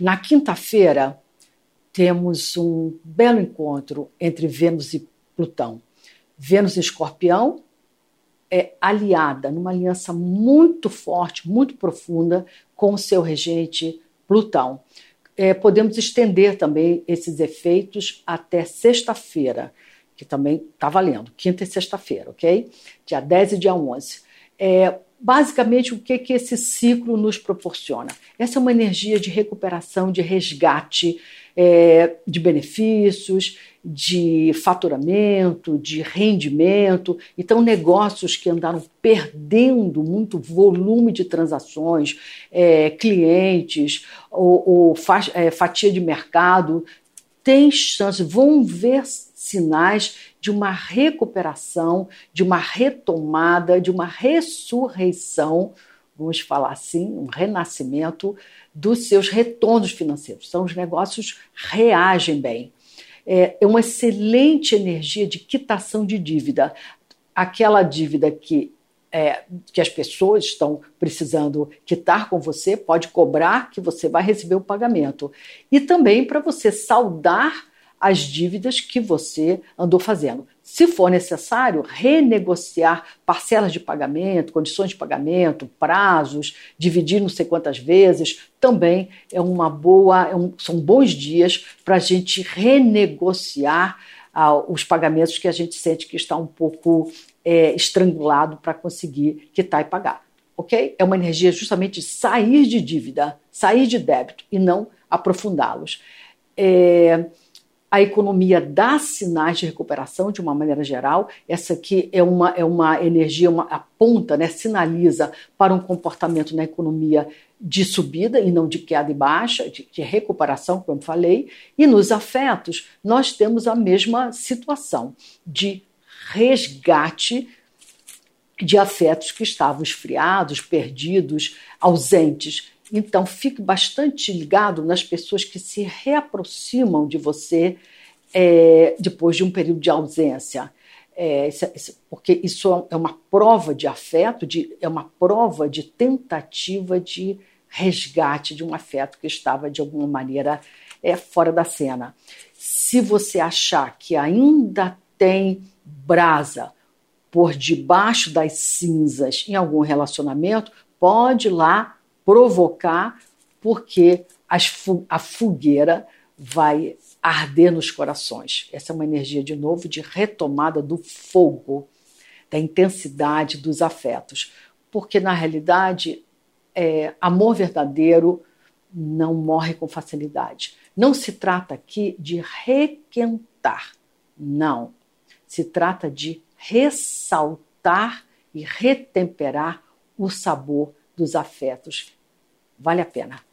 Na quinta-feira, temos um belo encontro entre Vênus e Plutão. Vênus em Escorpião é aliada numa aliança muito forte, muito profunda com o seu regente Plutão. É, podemos estender também esses efeitos até sexta-feira, que também está valendo, quinta e sexta-feira, ok? Dia 10 e dia 11. É, basicamente, o que, que esse ciclo nos proporciona? Essa é uma energia de recuperação, de resgate é, de benefícios, de faturamento, de rendimento. Então, negócios que andaram perdendo muito volume de transações, é, clientes ou, ou é, fatia de mercado, têm chance, vão ver sinais de uma recuperação, de uma retomada, de uma ressurreição, vamos falar assim, um renascimento dos seus retornos financeiros. Então, os negócios reagem bem. É, é uma excelente energia de quitação de dívida. Aquela dívida que é, que as pessoas estão precisando quitar com você, pode cobrar que você vai receber o pagamento. E também para você saldar as dívidas que você andou fazendo. Se for necessário, renegociar parcelas de pagamento, condições de pagamento, prazos, dividir não sei quantas vezes, também é uma boa, é um, são bons dias para a gente renegociar ah, os pagamentos que a gente sente que está um pouco é, estrangulado para conseguir quitar e pagar. Ok? É uma energia justamente de sair de dívida, sair de débito e não aprofundá-los. É, a economia dá sinais de recuperação de uma maneira geral. Essa aqui é uma, é uma energia, uma aponta, né, sinaliza para um comportamento na economia de subida e não de queda e baixa, de, de recuperação, como falei. E nos afetos, nós temos a mesma situação de resgate de afetos que estavam esfriados, perdidos, ausentes. Então, fique bastante ligado nas pessoas que se reaproximam de você é, depois de um período de ausência. É, porque isso é uma prova de afeto, de, é uma prova de tentativa de resgate de um afeto que estava, de alguma maneira, é, fora da cena. Se você achar que ainda tem brasa por debaixo das cinzas em algum relacionamento, pode ir lá provocar, porque a fogueira vai arder nos corações. Essa é uma energia, de novo, de retomada do fogo, da intensidade dos afetos. Porque, na realidade, é, amor verdadeiro não morre com facilidade. Não se trata aqui de requentar, não. Se trata de ressaltar e retemperar o sabor dos afetos. Vale a pena.